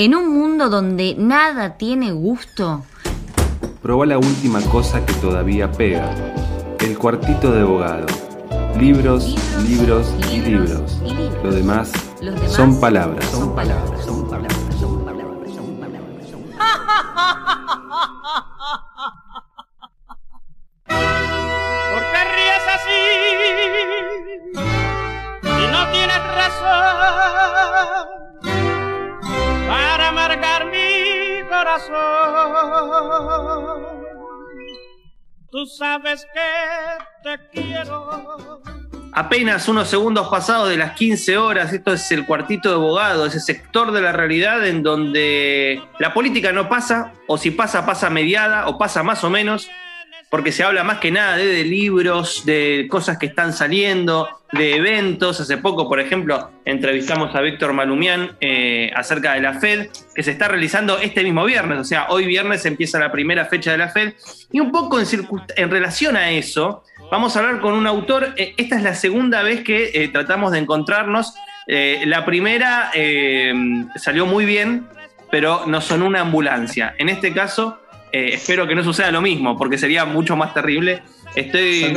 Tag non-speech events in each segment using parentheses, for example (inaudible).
En un mundo donde nada tiene gusto. Proba la última cosa que todavía pega. El cuartito de abogado. Libros, libros, y, libros. Lo demás, palabras. Son palabras. Son palabras. Tú sabes que te quiero. Apenas unos segundos pasados de las 15 horas, esto es el cuartito de abogado, ese sector de la realidad en donde la política no pasa, o si pasa, pasa mediada, o pasa más o menos, porque se habla más que nada de, libros, de cosas que están saliendo, de eventos. Hace poco, por ejemplo, entrevistamos a Víctor Malumián eh, acerca de la Fed, que se está realizando este mismo viernes, o sea, hoy viernes empieza la primera fecha de la Fed, y un poco en, relación a eso, vamos a hablar con un autor, eh, esta es la segunda vez que eh, tratamos de encontrarnos, la primera salió muy bien, pero no son una ambulancia. En este caso, eh, espero que no suceda lo mismo, porque sería mucho más terrible. Estoy.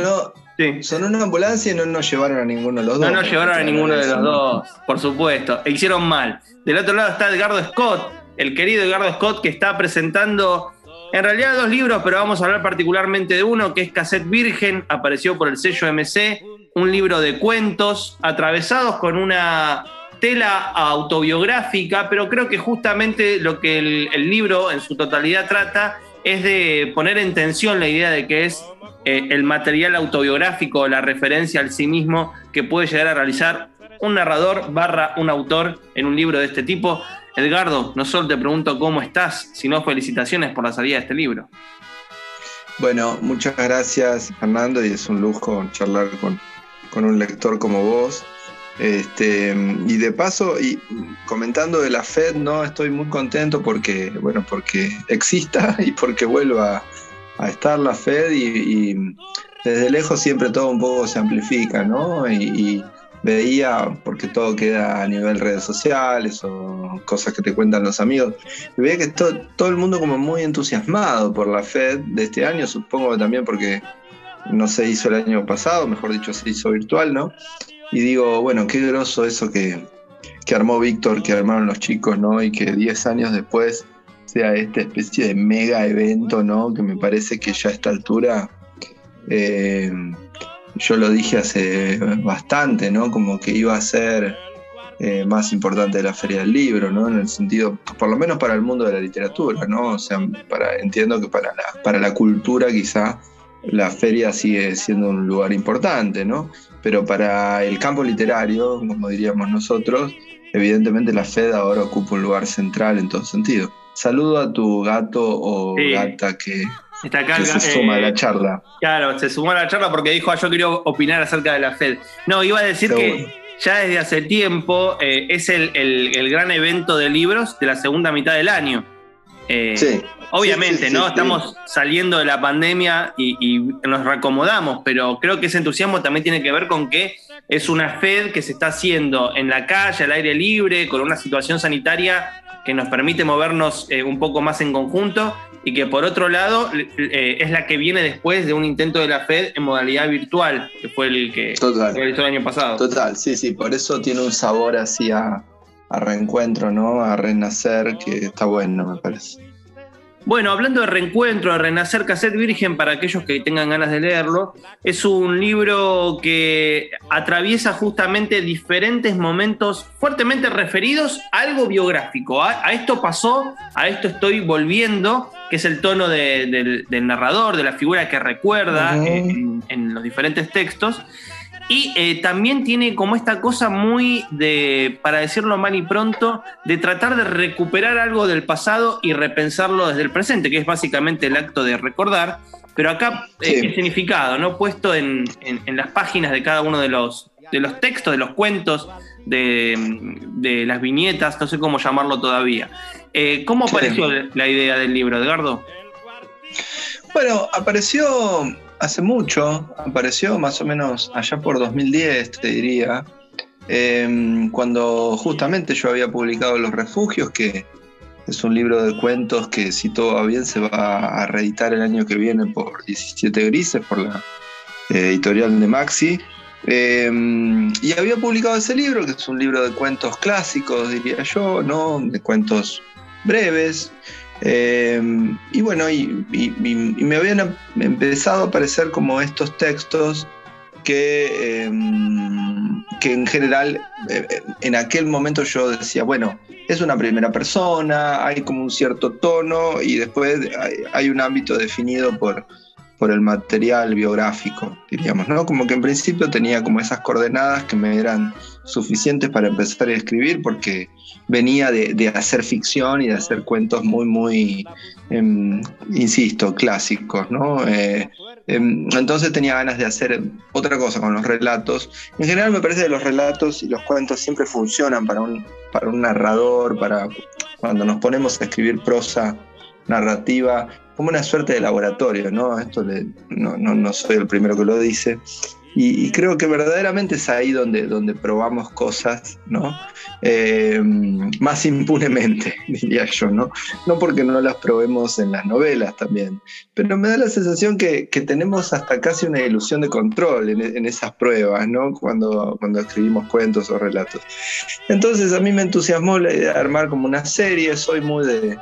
Sonó, una ambulancia y no nos llevaron a ninguno de los dos. No nos llevaron a ninguno de los dos, por supuesto. E hicieron mal. Del otro lado está Edgardo Scott, el querido Edgardo Scott, que está presentando en realidad dos libros, pero vamos a hablar particularmente de uno, que es Cassette Virgen, apareció por el sello MC, un libro de cuentos atravesados con una tela autobiográfica, pero creo que justamente lo que el, libro en su totalidad trata es de poner en tensión la idea de que es eh, el material autobiográfico, la referencia al sí mismo que puede llegar a realizar un narrador barra un autor en un libro de este tipo. Edgardo, no solo te pregunto cómo estás, sino felicitaciones por la salida de este libro. Bueno, muchas gracias Fernando y es un lujo charlar con, con un lector como vos. Este, y de paso, y comentando de la Fed, no estoy muy contento porque, bueno, porque exista (laughs) y porque vuelva a estar la Fed y, desde lejos siempre todo un poco se amplifica, ¿no? Y, veía, porque todo queda a nivel redes sociales o cosas que te cuentan los amigos, veía que todo, todo el mundo como muy entusiasmado por la Fed de este año, supongo también porque no se hizo el año pasado, mejor dicho, se hizo virtual, ¿no? Y digo, bueno, qué groso eso que, armó Víctor, que armaron los chicos, ¿no? Y que 10 años después sea esta especie de mega evento, ¿no? Que me parece que ya a esta altura, eh, yo lo dije hace bastante, ¿no? Como que iba a ser eh, más importante de la Feria del Libro, ¿no? En el sentido, por lo menos para el mundo de la literatura, ¿no? O sea, para, entiendo que para la, para la cultura quizá la feria sigue siendo un lugar importante, ¿no? Pero para el campo literario, como diríamos nosotros, evidentemente la FED ahora ocupa un lugar central en todo sentido. Saludo a tu gato o gata que, se suma a la eh, charla. Claro, se sumó a la charla porque dijo, ah, yo quiero opinar acerca de la FED. No, iba a decir que ya desde hace tiempo eh, es el, gran evento de libros de la segunda mitad del año. Eh, sí. Obviamente, ¿no? Estamos saliendo de la pandemia y, nos reacomodamos, pero creo que ese entusiasmo también tiene que ver con que es una Fed que se está haciendo en la calle, al aire libre, con una situación sanitaria que nos permite movernos eh, un poco más en conjunto y que por otro lado eh, es la que viene después de un intento de la Fed en modalidad virtual, que fue el que realizó el año pasado. Total, sí, sí, por eso tiene un sabor así a, a reencuentro, ¿no? A renacer, que está bueno, me parece. Bueno, hablando de reencuentro, de Renacer Cassette Virgen, para aquellos que tengan ganas de leerlo, es un libro que atraviesa justamente diferentes momentos fuertemente referidos a algo biográfico. A, esto pasó, a esto estoy volviendo, que es el tono del narrador, de la figura que recuerda en los diferentes textos. Y eh, también tiene como esta cosa muy de, para decirlo mal y pronto, de tratar de recuperar algo del pasado y repensarlo desde el presente, que es básicamente el acto de recordar, pero acá eh, el significado, ¿no? Puesto en, las páginas de cada uno de los, de los textos, de los cuentos, de, las viñetas, no sé cómo llamarlo todavía. Eh, ¿Cómo apareció la idea del libro, Edgardo? Bueno, apareció hace mucho, apareció más o menos allá por 2010, te diría, em, cuando justamente yo había publicado Los Refugios, que Es un libro de cuentos que si todo va bien se va a reeditar el año que viene por 17 Grises, por la eh, editorial de Maxi. Em, y había publicado ese libro, que es un libro de cuentos clásicos, diría yo, ¿no? De cuentos breves. Em, y bueno, y, me habían empezado a aparecer como estos textos que, em, que en general, eh, eh, en aquel momento yo decía, bueno, es una primera persona, hay como un cierto tono y después hay un ámbito definido por, por el material biográfico, diríamos, ¿no? Como que en principio tenía como esas coordenadas que me eran suficientes para empezar a escribir porque venía de, hacer ficción y de hacer cuentos muy, muy, em, insisto, clásicos, ¿no? Eh, em, entonces tenía ganas de hacer otra cosa con los relatos. En general me parece que los relatos y los cuentos siempre funcionan para un, para un narrador, para cuando nos ponemos a escribir prosa narrativa, como una suerte de laboratorio, ¿no? Esto no, no, soy el primero que lo dice. Y, creo que verdaderamente es ahí donde, donde probamos cosas, ¿no? Eh, más impunemente, (laughs) diría yo, ¿no? No porque no las probemos en las novelas también, pero me da la sensación que, tenemos hasta casi una ilusión de control en, en, esas pruebas, ¿no? Cuando, cuando escribimos cuentos o relatos. Entonces a mí me entusiasmó la idea de armar como una serie, soy muy de,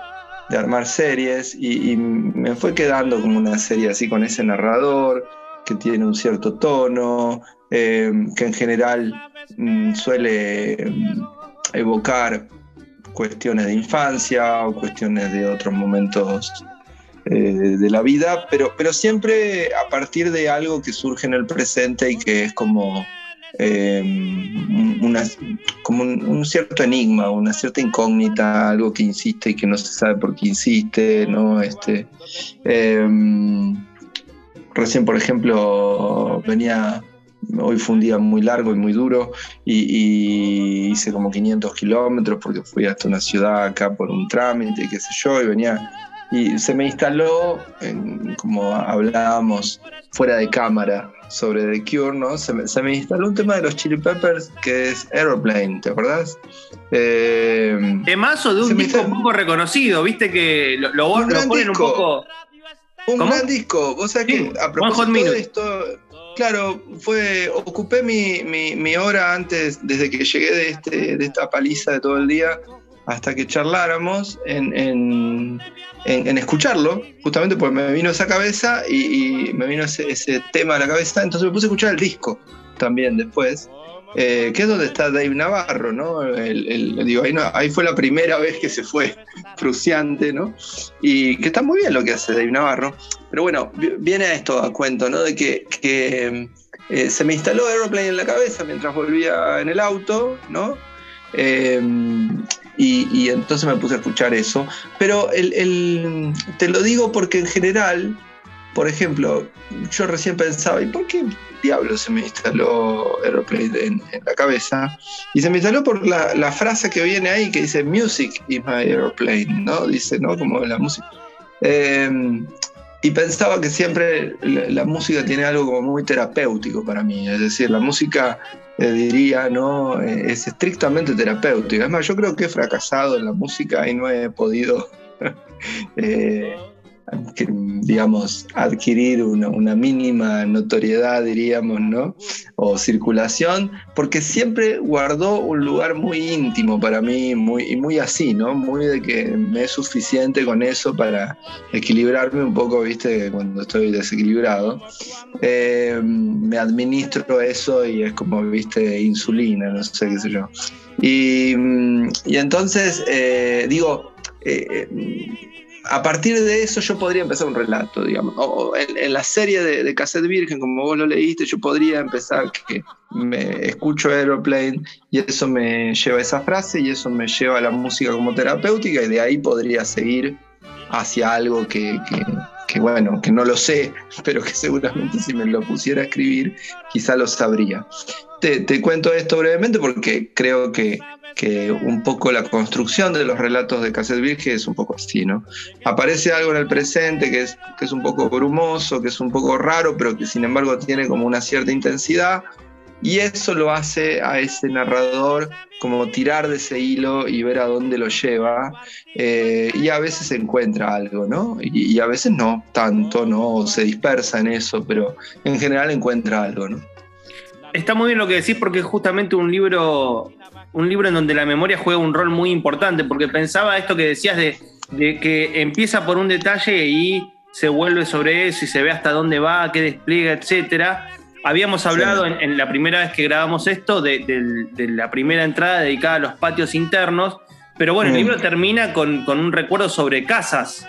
de armar series y, me fue quedando como una serie así con ese narrador que tiene un cierto tono, eh, que en general mm, suele mm, evocar cuestiones de infancia o cuestiones de otros momentos eh, de la vida, pero, pero siempre a partir de algo que surge en el presente y que es como eh, una, como un, cierto enigma, una cierta incógnita, algo que insiste y que no se sabe por qué insiste, ¿no? Este, em, recién, por ejemplo, venía, hoy fue un día muy largo y muy duro y, hice como 500 kilómetros porque fui hasta una ciudad acá por un trámite, qué sé yo, y venía y se me instaló, como hablábamos fuera de cámara sobre The Cure, ¿no? Se me, instaló un tema de los Chili Peppers que es Aeroplane, ¿te acordás? Eh, Temazo de un disco un poco reconocido, viste que lo, lo, un ponen un poco. Un gran disco, vos sabés que a propósito de esto, claro, fue, ocupé mi, mi, hora antes, desde que llegué de, este, de esta paliza de todo el día, hasta que charláramos en, escucharlo, justamente porque me vino esa cabeza y, me vino ese, tema a la cabeza, entonces me puse a escuchar el disco también después, eh, que es donde está Dave Navarro, ¿no? El, digo, ahí, fue la primera vez que se fue (laughs) Fruciante, ¿no? Y que está muy bien lo que hace Dave Navarro, pero bueno, viene esto a cuento, ¿no? De que, eh, se me instaló Aeroplane en la cabeza mientras volvía en el auto, ¿no? Eh, y, entonces me puse a escuchar eso. Pero el, te lo digo porque en general, por ejemplo, yo recién pensaba, ¿y por qué diablo se me instaló Aeroplane en, la cabeza? Y se me instaló por la, frase que viene ahí que dice, Music is my aeroplane, ¿no? Dice, ¿no? Como la música. Em, y pensaba que siempre la, música tiene algo como muy terapéutico para mí, es decir, la música eh, diría, ¿no? Eh, es estrictamente terapéutica. Es más, yo creo que he fracasado en la música y no he podido, (laughs) eh, digamos, adquirir una, mínima notoriedad, diríamos, ¿no? O circulación, porque siempre guardó un lugar muy íntimo para mí muy, y muy así, ¿no? Muy de que me es suficiente con eso para equilibrarme un poco, ¿viste? Cuando estoy desequilibrado. Eh, me administro eso y es como, viste, insulina, no sé qué sé yo. Y, entonces, eh, digo, eh, a partir de eso yo podría empezar un relato, digamos. en, la serie de, de, Cassette Virgen, como vos lo leíste, yo podría empezar que me escucho Aeroplane y eso me lleva a esa frase y eso me lleva a la música como terapéutica y de ahí podría seguir hacia algo que que bueno, que no lo sé, (laughs) pero que seguramente si me lo pusiera a escribir, quizá lo sabría. Te, cuento esto brevemente porque creo que, que, un poco la construcción de los relatos de Cassette Virgen es un poco así, ¿no? Aparece algo en el presente que es, que es un poco brumoso, que es un poco raro, pero que sin embargo tiene como una cierta intensidad. y eso lo hace a ese narrador como tirar de ese hilo y ver a dónde lo lleva, eh, y a veces encuentra algo, ¿no? Y, y, a veces no tanto, ¿no? Se dispersa en eso, pero en general encuentra algo, ¿no? Está muy bien lo que decís porque es justamente un libro, un libro en donde la memoria juega un rol muy importante, porque pensaba esto que decías de, de que empieza por un detalle y se vuelve sobre eso y se ve hasta dónde va, qué despliega, etcétera. Habíamos hablado en, en, la primera vez que grabamos esto de, de, de, la primera entrada dedicada a los patios internos, pero bueno, mm. el libro termina con, con, un recuerdo sobre casas.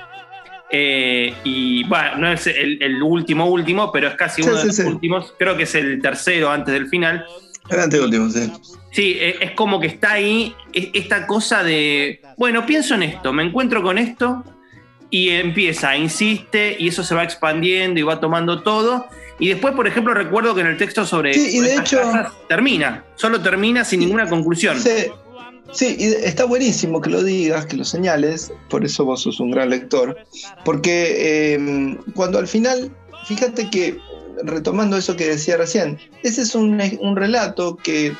Eh, y bueno, no es el, el, último último, pero es casi uno sí, de los últimos, creo que es el tercero antes del final. El anteúltimo, sí. Sí, es como que está ahí esta cosa de, bueno, pienso en esto, me encuentro con esto, y empieza, insiste, y eso se va expandiendo y va tomando todo. Y después, por ejemplo, recuerdo que en el texto sobre. Sí, y de hecho. Termina, solo termina sin ninguna conclusión. Sí, sí, y está buenísimo que lo digas, que lo señales, por eso vos sos un gran lector. Porque eh, cuando al final, fíjate que, retomando eso que decía recién, ese es un, un relato que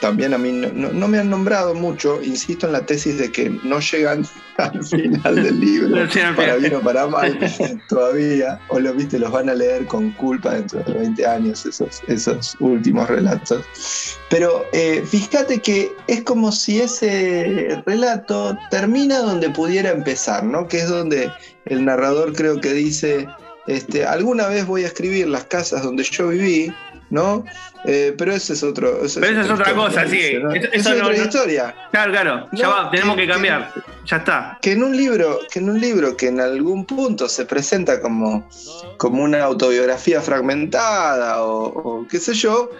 también a mí no, no, no, me han nombrado mucho, insisto en la tesis de que no llegan (laughs) al final del libro, para bien o para mal, (laughs) todavía, o lo viste, los van a leer con culpa dentro de 20 años, esos, esos últimos relatos. Pero eh, fíjate que es como si ese relato termina donde pudiera empezar, ¿no? Que es donde el narrador creo que dice, este, alguna vez voy a escribir las casas donde yo viví, ¿no? Eh, pero ese es otro. Eso pero esa es otra cosa, sí. ¿no? Eso, eso es otra no, historia. Claro, claro. Ya va, tenemos que, que cambiar. Que, ya está. Que en un libro, que en un libro que en algún punto se presenta como, como una autobiografía fragmentada o, o qué sé yo.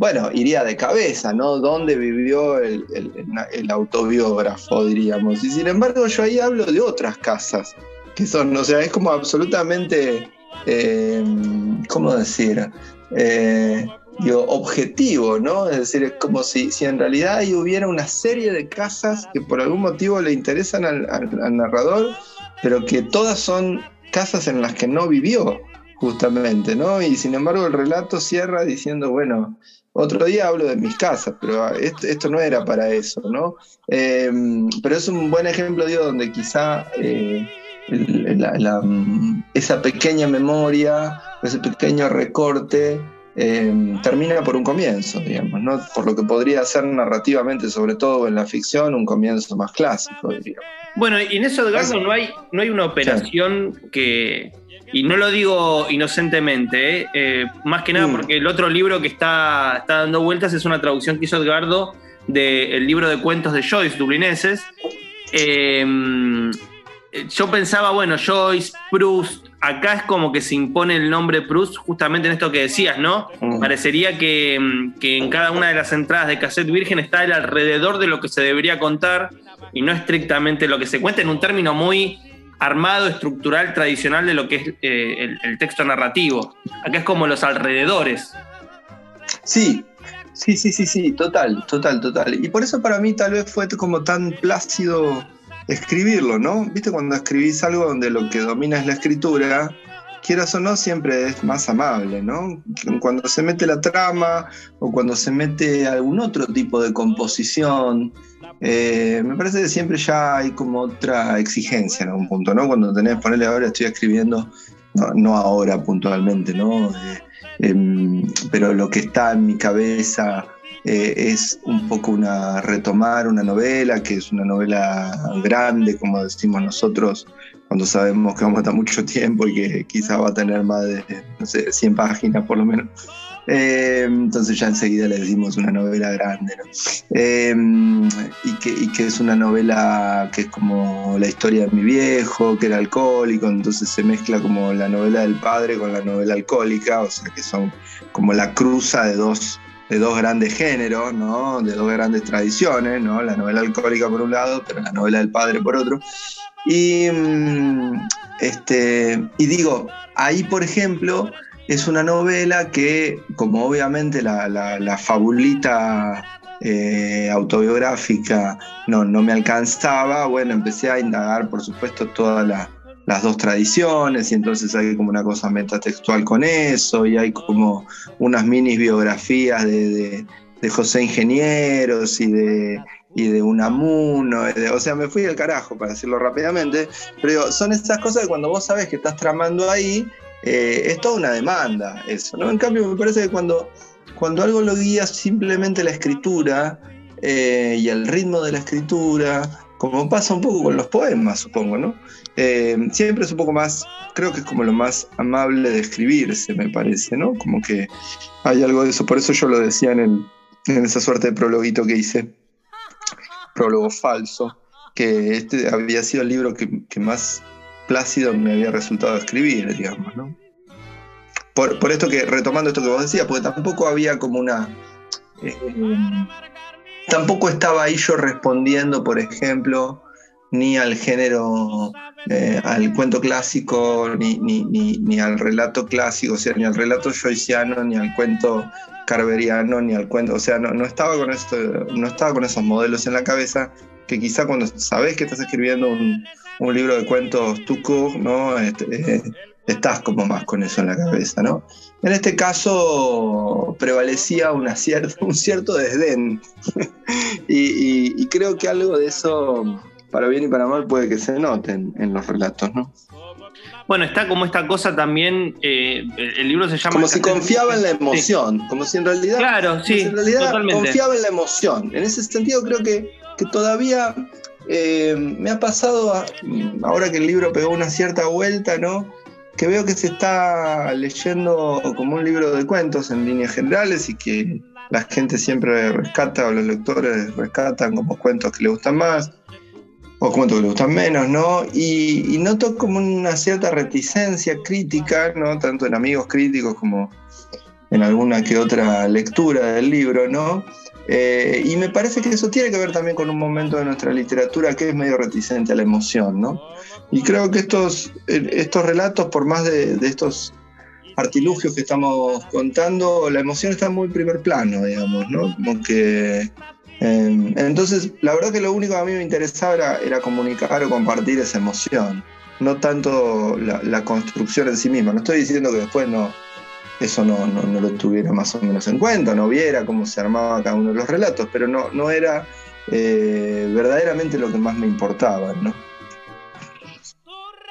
Bueno, iría de cabeza, ¿no? ¿Dónde vivió el, el, el autobiógrafo, diríamos? Y sin embargo, yo ahí hablo de otras casas, que son, o sea, es como absolutamente, eh, ¿cómo decir? eh, objetivo, ¿no? Es decir, es como si, si, en realidad ahí hubiera una serie de casas que por algún motivo le interesan al, narrador, pero que todas son casas en las que no vivió, justamente, ¿no? Y sin embargo el relato cierra diciendo, bueno, otro día hablo de mis casas, pero esto, no era para eso, ¿no? Eh, pero es un buen ejemplo, digo, donde quizá... Eh, la, la, esa pequeña memoria, ese pequeño recorte, eh, termina por un comienzo, digamos, ¿no? por lo que podría ser narrativamente, sobre todo en la ficción, un comienzo más clásico, diríamos. Bueno, y en eso, Edgardo, no hay, no hay una operación sí. que, y no lo digo inocentemente, ¿eh? Eh, más que nada mm. porque el otro libro que está, está, dando vueltas es una traducción que hizo Edgardo del libro de cuentos de Joyce, dublineses. Yo pensaba, bueno, Joyce, Proust, acá es como que se impone el nombre Proust justamente en esto que decías, ¿no? Mm. Parecería que, que, en cada una de las entradas de cassette virgen está el alrededor de lo que se debería contar y no estrictamente lo que se cuenta en un término muy armado, estructural, tradicional de lo que es eh, el, el, texto narrativo. Acá es como los alrededores. Sí. Sí, sí, sí, sí, total, total, total. Y por eso para mí tal vez fue como tan plácido escribirlo, ¿no? Viste cuando escribís algo donde lo que domina es la escritura, quieras o no, siempre es más amable, ¿no? Cuando se mete la trama o cuando se mete algún otro tipo de composición, eh, me parece que siempre ya hay como otra exigencia en algún punto, ¿no? Cuando tenés, ponerle ahora estoy escribiendo, no, ahora puntualmente, ¿no? Eh, eh, pero lo que está en mi cabeza eh, es un poco una retomar una novela, que es una novela grande, como decimos nosotros, cuando sabemos que vamos a estar mucho tiempo y que quizá va a tener más de, no sé, 100 páginas por lo menos. Eh, entonces ya enseguida le decimos una novela grande, ¿no? eh, y, y, que, es una novela que es como la historia de mi viejo, que era alcohólico, entonces se mezcla como la novela del padre con la novela alcohólica, o sea que son como la cruza de dos de dos grandes géneros, ¿no? de dos grandes tradiciones, ¿no? la novela alcohólica por un lado, pero la novela del padre por otro. Y, mm, este, y digo, ahí por ejemplo es una novela que, como obviamente la, la, fabulita eh, autobiográfica no, no me alcanzaba, bueno, empecé a indagar por supuesto toda la, las dos tradiciones y entonces hay como una cosa metatextual con eso y hay como unas mini biografías de, José Ingenieros y de, y de Unamuno, o sea, me fui al carajo para decirlo rápidamente, pero son esas cosas que cuando vos sabes que estás tramando ahí, eh, es toda una demanda eso, ¿no? En cambio, me parece que cuando, cuando algo lo guía simplemente la escritura eh, y el ritmo de la escritura, como pasa un poco con los poemas, supongo, ¿no? Eh, siempre es un poco más, creo que es como lo más amable de escribirse, me parece, ¿no? Como que hay algo de eso, por eso yo lo decía en, esa suerte de prologuito que hice, prólogo falso, que este había sido el libro que, más plácido me había resultado escribir, digamos, ¿no? Por, esto que, retomando esto que vos decías, porque tampoco había como una... Eh, tampoco estaba ahí yo respondiendo, por ejemplo, ni al género, eh, al cuento clásico, ni, ni, ni, al relato clásico, o sea, ni al relato joyciano, ni al cuento carberiano, ni al cuento, o sea, no, estaba con esto, no estaba con esos modelos en la cabeza que quizá cuando sabes que estás escribiendo un, libro de cuentos tuco, ¿no? Este, eh, estás como más con eso en la cabeza, ¿no? En este caso prevalecía una cierta, un cierto desdén (laughs) y, creo que algo de eso, para bien y para mal, puede que se noten en los relatos, ¿no? Bueno, está como esta cosa también, eh, el libro se llama... Como si confiaba en la emoción, como si en realidad, claro, sí, en realidad confiaba en la emoción. En ese sentido creo que, que todavía eh, me ha pasado, ahora que el libro pegó una cierta vuelta, ¿no? Que veo que se está leyendo como un libro de cuentos en líneas generales y que la gente siempre rescata o los lectores rescatan como cuentos que le gustan más o cuentos que le gustan menos, ¿no? Y, noto como una cierta reticencia crítica, ¿no? Tanto en amigos críticos como en alguna que otra lectura del libro, ¿no? Eh, y me parece que eso tiene que ver también con un momento de nuestra literatura que es medio reticente a la emoción, ¿no? Y creo que estos, eh, estos relatos, por más de, estos artilugios que estamos contando, la emoción está en muy primer plano, digamos, ¿no? Como. Em, entonces, la verdad que lo único que a mí me interesaba era, comunicar o compartir esa emoción, no tanto la, construcción en sí misma. No estoy diciendo que después no, eso no, no, lo tuviera más o menos en cuenta, no viera cómo se armaba cada uno de los relatos, pero no, no era eh, verdaderamente lo que más me importaba, ¿no?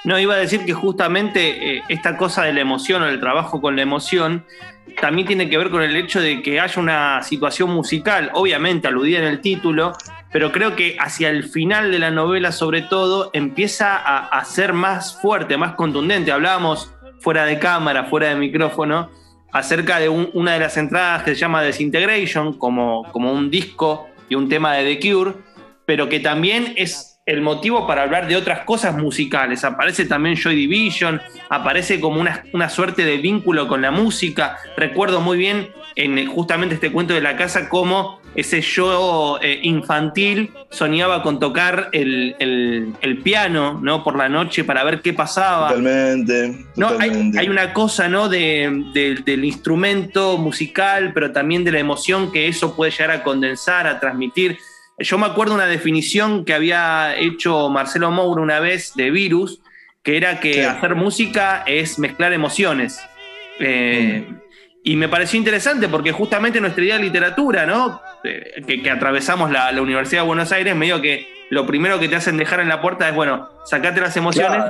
No, iba a decir que justamente eh, esta cosa de la emoción o el trabajo con la emoción también tiene que ver con el hecho de que haya una situación musical, obviamente aludida en el título, pero creo que hacia el final de la novela sobre todo empieza a, ser más fuerte, más contundente. Hablábamos fuera de cámara, fuera de micrófono, acerca de una de las entradas que se llama Desintegration, como, como un disco y un tema de The Cure, pero que también es el motivo para hablar de otras cosas musicales. Aparece también Joy Division, aparece como una, una suerte de vínculo con la música. Recuerdo muy bien en justamente este cuento de la casa cómo ese yo eh, infantil soñaba con tocar el, piano, ¿no? Por la noche para ver qué pasaba. Totalmente. No, hay, una cosa, ¿no? De, del instrumento musical, pero también de la emoción que eso puede llegar a condensar, a transmitir. Yo me acuerdo una definición que había hecho Marcelo Moura una vez de virus, que era que hacer música es mezclar emociones. Eh, mm. Y me pareció interesante porque justamente nuestra idea de literatura, ¿no? Eh, que, atravesamos la, Universidad de Buenos Aires, medio que lo primero que te hacen dejar en la puerta es, bueno, sacate las emociones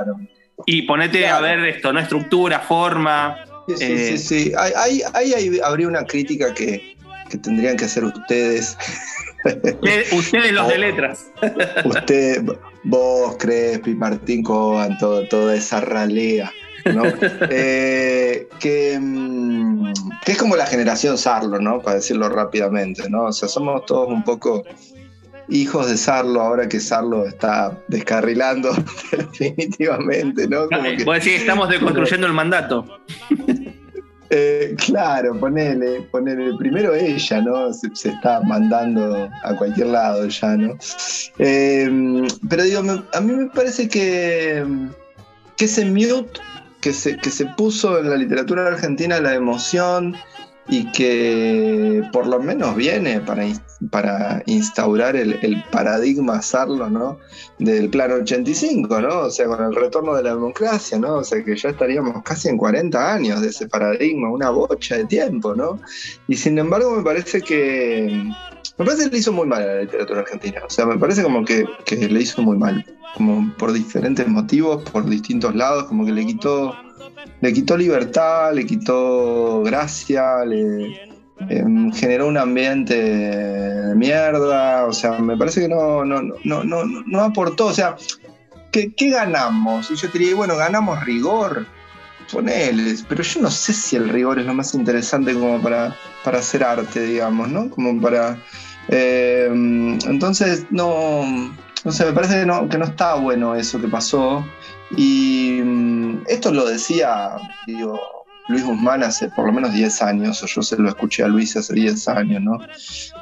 y ponete a ver esto, ¿no? Estructura, forma. Sí, sí, eh, sí. Ahí, habría una crítica que, que tendrían que hacer ustedes Ustedes los de letras. (laughs) Usted, vos, Crespi, Martín Coban, toda esa ralea. (laughs) Eh, que, mm, que, es como la generación Sarlo, ¿no? Para decirlo rápidamente, ¿no? O sea, somos todos un poco hijos de Sarlo ahora que Sarlo está descarrilando (laughs) definitivamente, ¿no? Como que... estamos deconstruyendo el mandato. Eh, claro, ponele, ponele. Primero ella, ¿no? Se, está mandando a cualquier lado ya, ¿no? Eh, pero digo, a mí me parece que, que ese mute que se, que se puso en la literatura argentina, la emoción, y que por lo menos viene para para instaurar el, paradigma Sarlo, ¿no? Del plan 85, ¿no? O sea, con el retorno de la democracia, ¿no? O sea, que ya estaríamos casi en 40 años de ese paradigma, una bocha de tiempo, ¿no? Y sin embargo me parece que... Me parece que le hizo muy mal a la literatura argentina. O sea, me parece como que, que le hizo muy mal. Como por diferentes motivos, por distintos lados, como que le quitó le quitó libertad, le quitó gracia, le em, generó un ambiente de mierda, o sea, me parece que no, no, no, no, no aportó, o sea, ¿qué, ganamos? Y yo te diría, bueno, ganamos rigor, ponele, pero yo no sé si el rigor es lo más interesante como para, para hacer arte, digamos, ¿no? Como para... Em, entonces, no, no sé, me parece que no, que no está bueno eso que pasó. Y mm, esto lo decía, digo, Luis Guzmán hace por lo menos 10 años, o yo se lo escuché a Luis hace 10 años, ¿no?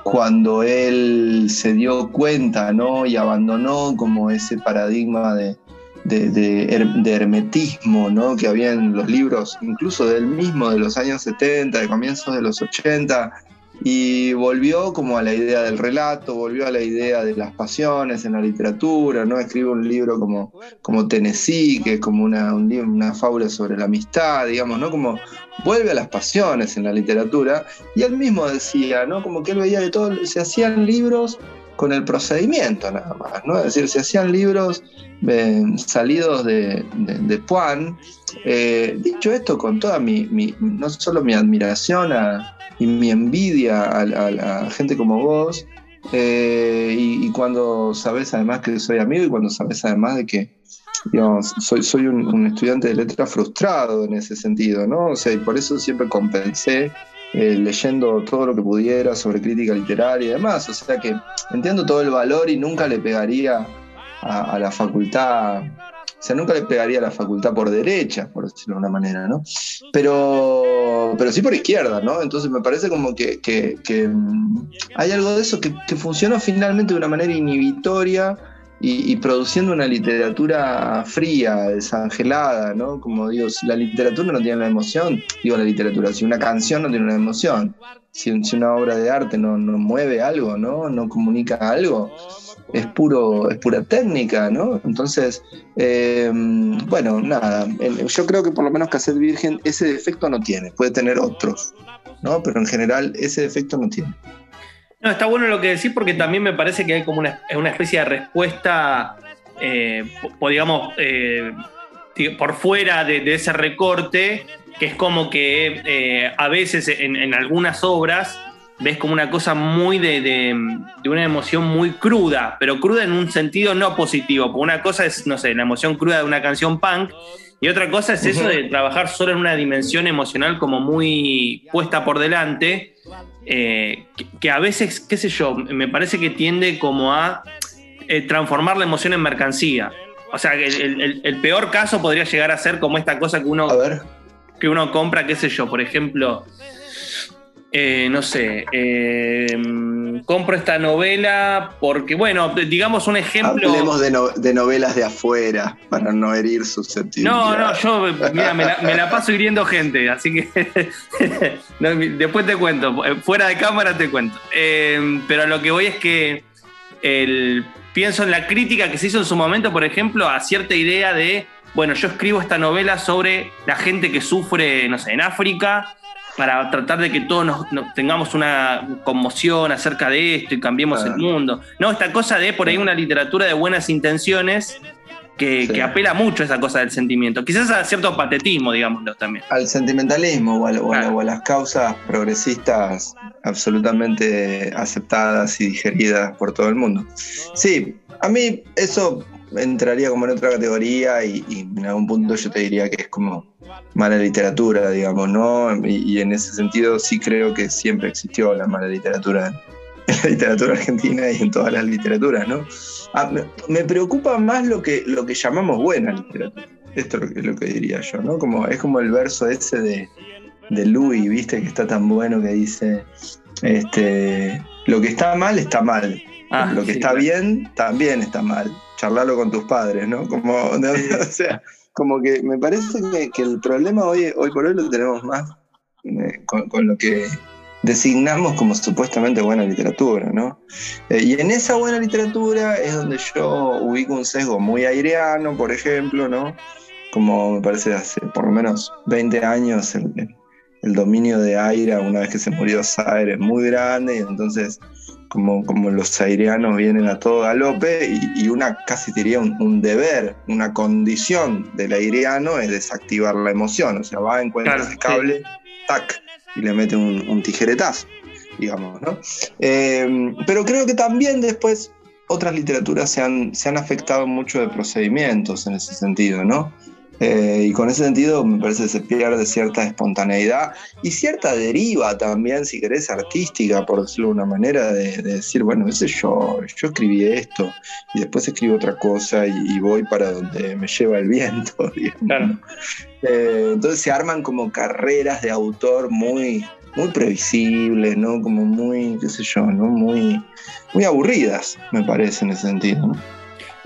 Cuando él se dio cuenta, ¿no? Y abandonó como ese paradigma de, de, hermetismo, ¿no? Que había en los libros, incluso del mismo, de los años 70, de comienzos de los 80, y volvió como a la idea del relato, volvió a la idea de las pasiones en la literatura, ¿no? Escribe un libro como, como Tennessee, que es como una, una fábula sobre la amistad, digamos, ¿no? Como vuelve a las pasiones en la literatura, y él mismo decía, ¿no? Como que él veía de todo, se hacían libros con el procedimiento nada más, ¿no? Es decir, se hacían libros eh, salidos de, de, Puan. Eh, dicho esto, con toda mi, mi, no solo mi admiración a, y mi envidia a, la gente como vos. Eh, y, cuando sabes además que soy amigo y cuando sabes además de que digamos, soy, soy un, estudiante de letra frustrado en ese sentido, ¿no? O sea, y por eso siempre compensé eh, leyendo todo lo que pudiera sobre crítica literaria y demás. O sea que entiendo todo el valor y nunca le pegaría a la facultad o sea, nunca le pegaría a la facultad por derecha, por decirlo de una manera, ¿no? Pero, pero sí por izquierda, ¿no? Entonces me parece como que, mm, hay algo de eso que, funcionó finalmente de una manera inhibitoria y, produciendo una literatura fría, desangelada, ¿no? Como digo, si la literatura no tiene la emoción, digo la literatura, si una canción no tiene una emoción, si, una obra de arte no, mueve algo, ¿no? No comunica algo es, puro, es pura técnica, ¿no? Entonces, eh, bueno, nada, yo creo que por lo menos Cassette Virgen ese defecto no tiene, puede tener otros, ¿no? Pero en general ese defecto no tiene. No, está bueno lo que decís porque también me parece que hay como una, una especie de respuesta, eh, digamos, eh, por fuera de, ese recorte, que es como que eh, a veces en, en algunas obras ves como una cosa muy de, una emoción muy cruda, pero cruda en un sentido no positivo. Porque una cosa es, no sé, la emoción cruda de una canción punk, y otra cosa es eso de trabajar solo en una dimensión emocional como muy puesta por delante, eh, que, a veces, qué sé yo, me parece que tiende como a eh, transformar la emoción en mercancía. O sea, el, el, peor caso podría llegar a ser como esta cosa que uno, que uno compra, qué sé yo, por ejemplo, eh, no sé, eh, compro esta novela porque, bueno, digamos un ejemplo. Hablemos de, novelas de afuera para no herir susceptibilidad. No, no, yo, mira, me la, paso hiriendo gente, así que (laughs) después te cuento, fuera de cámara te cuento. Eh, pero lo que voy es que pienso en la crítica que se hizo en su momento, por ejemplo, a cierta idea de, bueno, yo escribo esta novela sobre la gente que sufre, no sé, en África para tratar de que todos nos, tengamos una conmoción acerca de esto y cambiemos el mundo. No, esta cosa de por ahí una literatura de buenas intenciones que, apela mucho a esa cosa del sentimiento. Quizás a cierto patetismo, digámoslo también. Al sentimentalismo o a, las causas progresistas absolutamente aceptadas y digeridas por todo el mundo. Sí, a mí eso entraría como en otra categoría y, en algún punto yo te diría que es como mala literatura, digamos, ¿no? Y, en ese sentido sí creo que siempre existió la mala literatura en (laughs) la literatura argentina y en todas las literaturas, ¿no? Ah, me, preocupa más lo que, lo que llamamos buena literatura. Esto es lo que, diría yo, ¿no? Como, es como el verso ese de, de Louis, ¿viste? Que está tan bueno que dice, este, lo que está mal está mal. Ah, lo que está bien también está mal charlarlo con tus padres, ¿no? Como, (laughs) o sea, como que me parece que, el problema hoy, hoy por hoy lo tenemos más eh, con, lo que designamos como supuestamente buena literatura, ¿no? Eh, y en esa buena literatura es donde yo ubico un sesgo muy aireano, por ejemplo, ¿no? Como me parece hace por lo menos 20 años el, dominio de Aira, una vez que se murió Zaire, es muy grande, y entonces como, como los aireanos vienen a todo galope, y, una casi diría un, deber, una condición del aireano es desactivar la emoción, o sea, va, encuentra ese cable, tac, y le mete un, tijeretazo, digamos, ¿no? Eh, pero creo que también después otras literaturas se han, se han afectado mucho de procedimientos en ese sentido, ¿no? Eh, y con ese sentido me parece que se pierde cierta espontaneidad y cierta deriva también, si querés, artística, por decirlo de una manera, de, decir, bueno, ese yo, yo escribí esto y después escribo otra cosa y, voy para donde me lleva el viento. (laughs) Eh, entonces se arman como carreras de autor muy, muy previsibles, ¿no? Como muy, qué sé yo, ¿no? Muy, muy aburridas, me parece, en ese sentido, ¿no?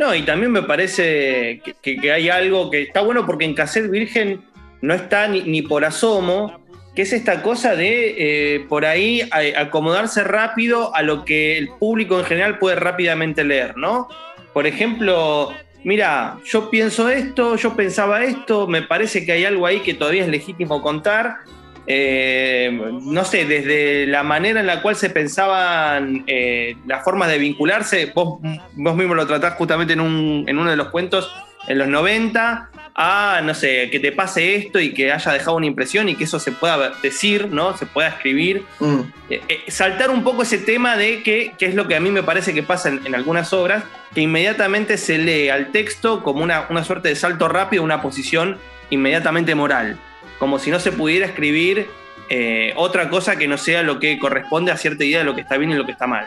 No, y también me parece que, hay algo que está bueno porque en Cassette Virgen no está ni, por asomo, que es esta cosa de eh, por ahí acomodarse rápido a lo que el público en general puede rápidamente leer, ¿no? Por ejemplo, mira, yo pienso esto, yo pensaba esto, me parece que hay algo ahí que todavía es legítimo contar, eh, no sé, desde la manera en la cual se pensaban eh, las formas de vincularse, vos, vos mismo lo tratás justamente en, uno de los cuentos en los 90, a, no sé, que te pase esto y que haya dejado una impresión y que eso se pueda decir, ¿no? Se pueda escribir. Mm. Eh, saltar un poco ese tema de que, es lo que a mí me parece que pasa en, algunas obras, que inmediatamente se lee al texto como una, una suerte de salto rápido, una posición inmediatamente moral como si no se pudiera escribir eh, otra cosa que no sea lo que corresponde a cierta idea de lo que está bien y lo que está mal.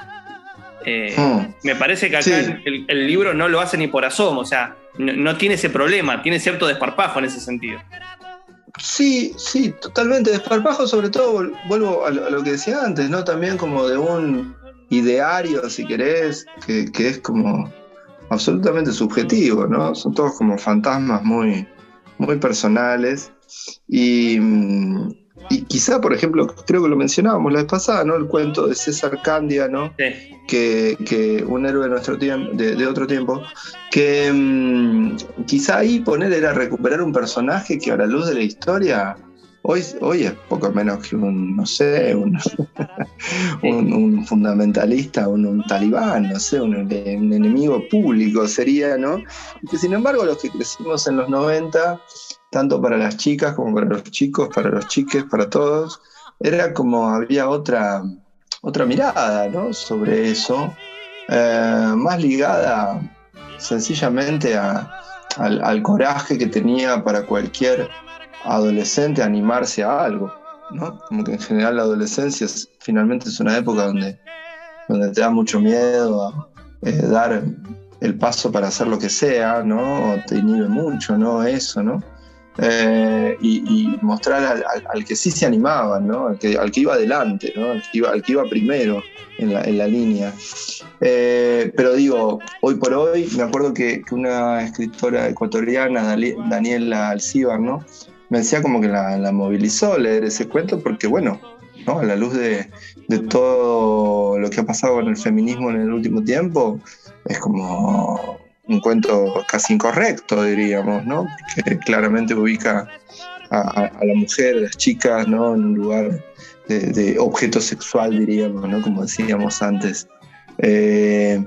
Eh, hmm. Me parece que acá el, libro no lo hace ni por asomo, o sea, no, tiene ese problema, tiene cierto desparpajo en ese sentido. Sí, sí, totalmente. Desparpajo, sobre todo, vuelvo a lo, que decía antes, ¿no? También como de un ideario, si querés, que, que es como absolutamente subjetivo, ¿no? Son todos como fantasmas muy, muy personales y, quizá, por ejemplo, creo que lo mencionábamos la vez pasada, ¿no? El cuento de César Candia, ¿no? Que, un héroe de, nuestro tiempo, de, otro tiempo, que mm, quizá ahí poner era recuperar un personaje que a la luz de la historia Hoy, es poco menos que un, no sé, un, (laughs) un, fundamentalista, un, talibán, no sé, un, enemigo público sería, ¿no? Y que sin embargo los que crecimos en los 90 tanto para las chicas como para los chicos, para los chiques, para todos, era como había otra, otra mirada ¿no? sobre eso, eh, más ligada sencillamente al, coraje que tenía para cualquier adolescente animarse a algo. ¿no? Como que en general la adolescencia finalmente es una época donde, donde te da mucho miedo a eh, dar el paso para hacer lo que sea, ¿no? O te inhibe mucho, ¿no? Eso, ¿no? Eh, y, mostrar al, que sí se animaba, ¿no? al, que, que iba adelante, ¿no? al, que iba, que primero en la, en la línea. Eh, pero digo, hoy por hoy, me acuerdo que, una escritora ecuatoriana, Daniela Alcíbar, ¿no? Me decía como que la, movilizó leer ese cuento porque, bueno, ¿no? a la luz de, de todo lo que ha pasado con el feminismo en el último tiempo, es como un cuento casi incorrecto, diríamos, ¿no? Que claramente ubica a, la mujer, a las chicas, ¿no? En un lugar de, objeto sexual, diríamos, ¿no? Como decíamos antes. Eh,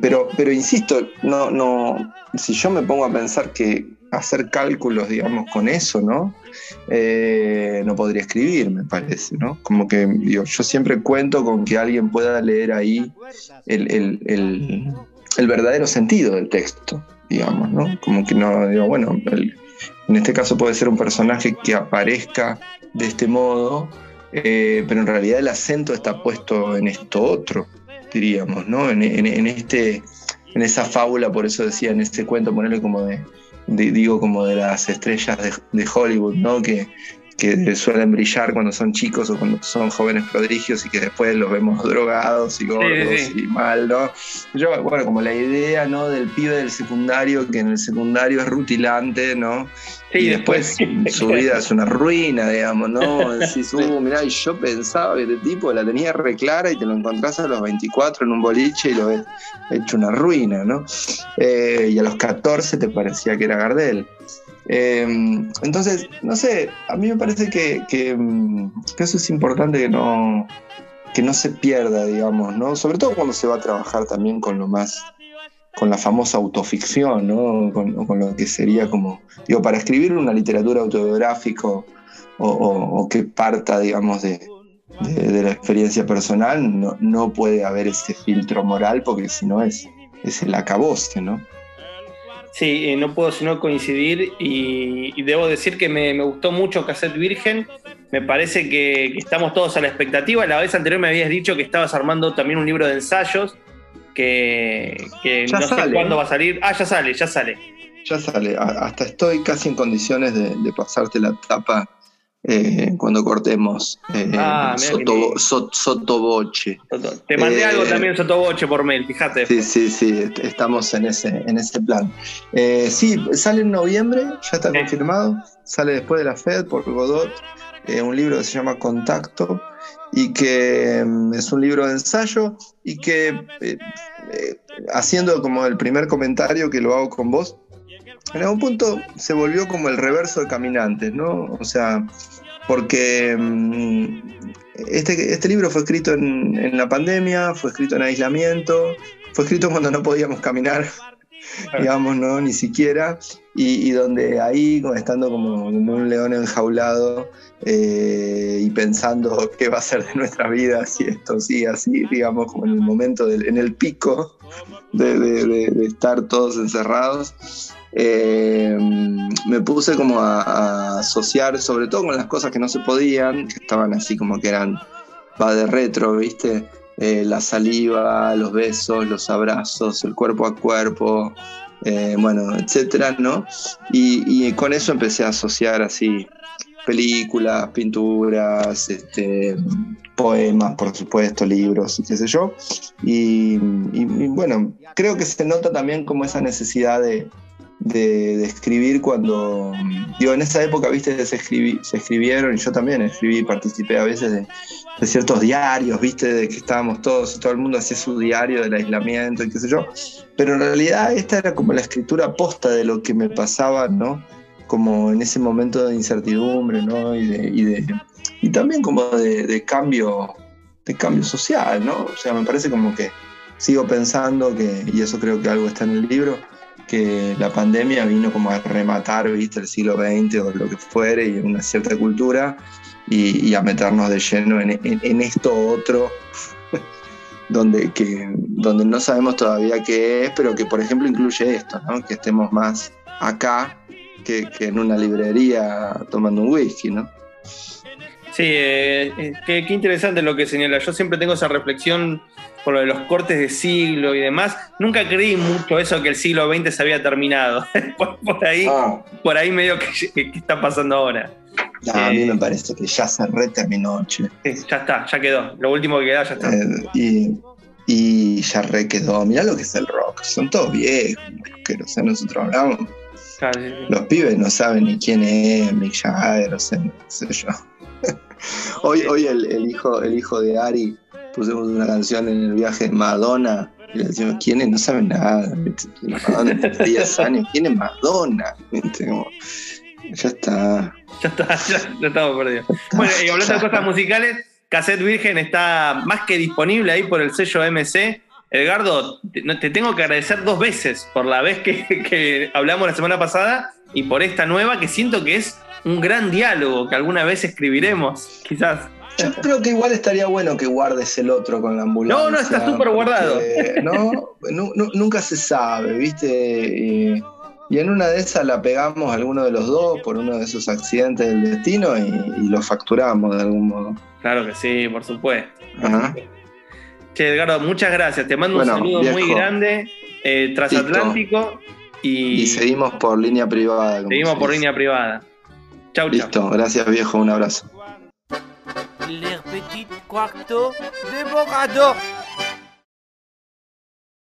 pero, pero insisto, no, no, si yo me pongo a pensar que hacer cálculos, digamos, con eso, ¿no? Eh, no podría escribir, me parece, ¿no? Como que yo siempre cuento con que alguien pueda leer ahí el el verdadero sentido del texto, digamos, ¿no? Como que no, digo, bueno, en este caso puede ser un personaje que aparezca de este modo, eh, pero en realidad el acento está puesto en esto otro, diríamos, ¿no? En, este, en esa fábula, por eso decía, en este cuento, ponerle como de, digo, como de las estrellas de, Hollywood, ¿no? Que, que suelen brillar cuando son chicos o cuando son jóvenes prodigios y que después los vemos drogados y gordos sí. y mal, ¿no? Yo, bueno, como la idea, ¿no? Del pibe del secundario, que en el secundario es rutilante, ¿no? Sí, y después su vida es una ruina, digamos, ¿no? (laughs) Decís, uh, mirá, y yo pensaba que este tipo la tenía re clara y te lo encontrás a los 24 en un boliche y lo ves hecho una ruina, ¿no? Eh, y a los 14 te parecía que era Gardel. Eh, entonces, no sé, a mí me parece que, que, eso es importante que no, que no se pierda, digamos, ¿no? Sobre todo cuando se va a trabajar también con lo más, con la famosa autoficción, ¿no? Con, lo que sería como, digo, para escribir una literatura autobiográfica o, que parta, digamos, de, la experiencia personal, no, no puede haber ese filtro moral porque si no es, es el acabose, ¿no? Sí, no puedo sino coincidir y, y debo decir que me, me, gustó mucho Cassette Virgen. Me parece que, que, estamos todos a la expectativa. La vez anterior me habías dicho que estabas armando también un libro de ensayos que, que no sale. sé cuándo va a salir. Ah, ya sale, ya sale. Ya sale. Hasta estoy casi en condiciones de, de pasarte la tapa eh, cuando cortemos eh, ah, soto, so, sotoboche. Te mandé eh, algo también sotoboche por mail, fíjate. Sí, sí, sí, estamos en ese, en ese plan. Eh, sí, sale en noviembre, ya está confirmado, sale después de la FED por Godot, eh, un libro que se llama Contacto y que um, es un libro de ensayo y que eh, haciendo como el primer comentario que lo hago con vos, en algún punto se volvió como el reverso de Caminantes, ¿no? O sea, porque um, este, este, libro fue escrito en, en, la pandemia, fue escrito en aislamiento, fue escrito (laughs) cuando no podíamos caminar, (laughs) digamos, ¿no? Ni siquiera, y, y donde ahí, estando como, como, un león enjaulado eh, y pensando (laughs) qué va a ser de nuestra vida si esto sigue así, digamos, como en el momento, del, en el pico de, de, de, de estar todos encerrados, eh, me puse como a, a, asociar, sobre todo con las cosas que no se podían, que estaban así como que eran, va de retro, ¿viste? Eh, la saliva, los besos, los abrazos, el cuerpo a cuerpo, eh, bueno, etcétera, ¿no? Y, con eso empecé a asociar así películas, pinturas, este, poemas, por supuesto, libros qué sé yo. Y bueno, creo que se nota también como esa necesidad de, de, de, escribir cuando, digo, en esa época, viste, se, escribí, se escribieron, y yo también escribí, participé a veces de, de, ciertos diarios, viste, de que estábamos todos, y todo el mundo hacía su diario del aislamiento y qué sé yo, pero en realidad esta era como la escritura posta de lo que me pasaba, ¿no? Como en ese momento de incertidumbre, ¿no? Y, de, y, de, y también como de, cambio, de cambio social, ¿no? O sea, me parece como que sigo pensando que, y eso creo que algo está en el libro, que la pandemia vino como a rematar, viste, el siglo XX o lo que fuere y una cierta cultura y, a meternos de lleno en, en, en esto otro (laughs) donde, que, donde no sabemos todavía qué es, pero que por ejemplo incluye esto, ¿no? que estemos más acá que, que, en una librería tomando un whisky, ¿no? Sí, eh, qué, qué interesante lo que señala. Yo siempre tengo esa reflexión por lo de los cortes de siglo y demás, nunca creí mucho eso que el siglo XX se había terminado. (laughs) por, por, ahí, Ah. por ahí medio que, que, que, está pasando ahora. No, eh, a mí me parece que ya se reterminó, che. Ya está, ya quedó. Lo último que queda ya está. Eh, y, y, ya re quedó. Mirá lo que es el rock. Son todos viejos, que o sea, nosotros hablamos. Claro, sí, sí. Los pibes no saben ni quién es Mick Jagger, o sea, no sé yo. (laughs) hoy hoy el, el, hijo, el hijo de Ari pusimos una canción en el viaje de Madonna y le decimos, ¿quién es? No saben nada. Madonna tiene 10 años, ¿quién es Madonna? Como, ya está. Ya está, ya, ya estamos perdidos. Bueno, y hablando de cosas musicales, Cassette Virgen está más que disponible ahí por el sello MC. Edgardo, te, te tengo que agradecer dos veces por la vez que, que hablamos la semana pasada y por esta nueva que siento que es un gran diálogo que alguna vez escribiremos, quizás. Yo creo que igual estaría bueno que guardes el otro con la ambulancia. No, no, está súper guardado. No, no, nunca se sabe, ¿viste? Y, y, en una de esas la pegamos a alguno de los dos por uno de esos accidentes del destino y, y lo facturamos de algún modo. Claro que sí, por supuesto. Ajá. Che, Edgardo, muchas gracias. Te mando bueno, un saludo viejo. muy grande, eh, transatlántico. Y, y, seguimos por línea privada. Seguimos por línea privada. Chau, chau. Listo, gracias viejo, un abrazo. Les petits quartos de Borado.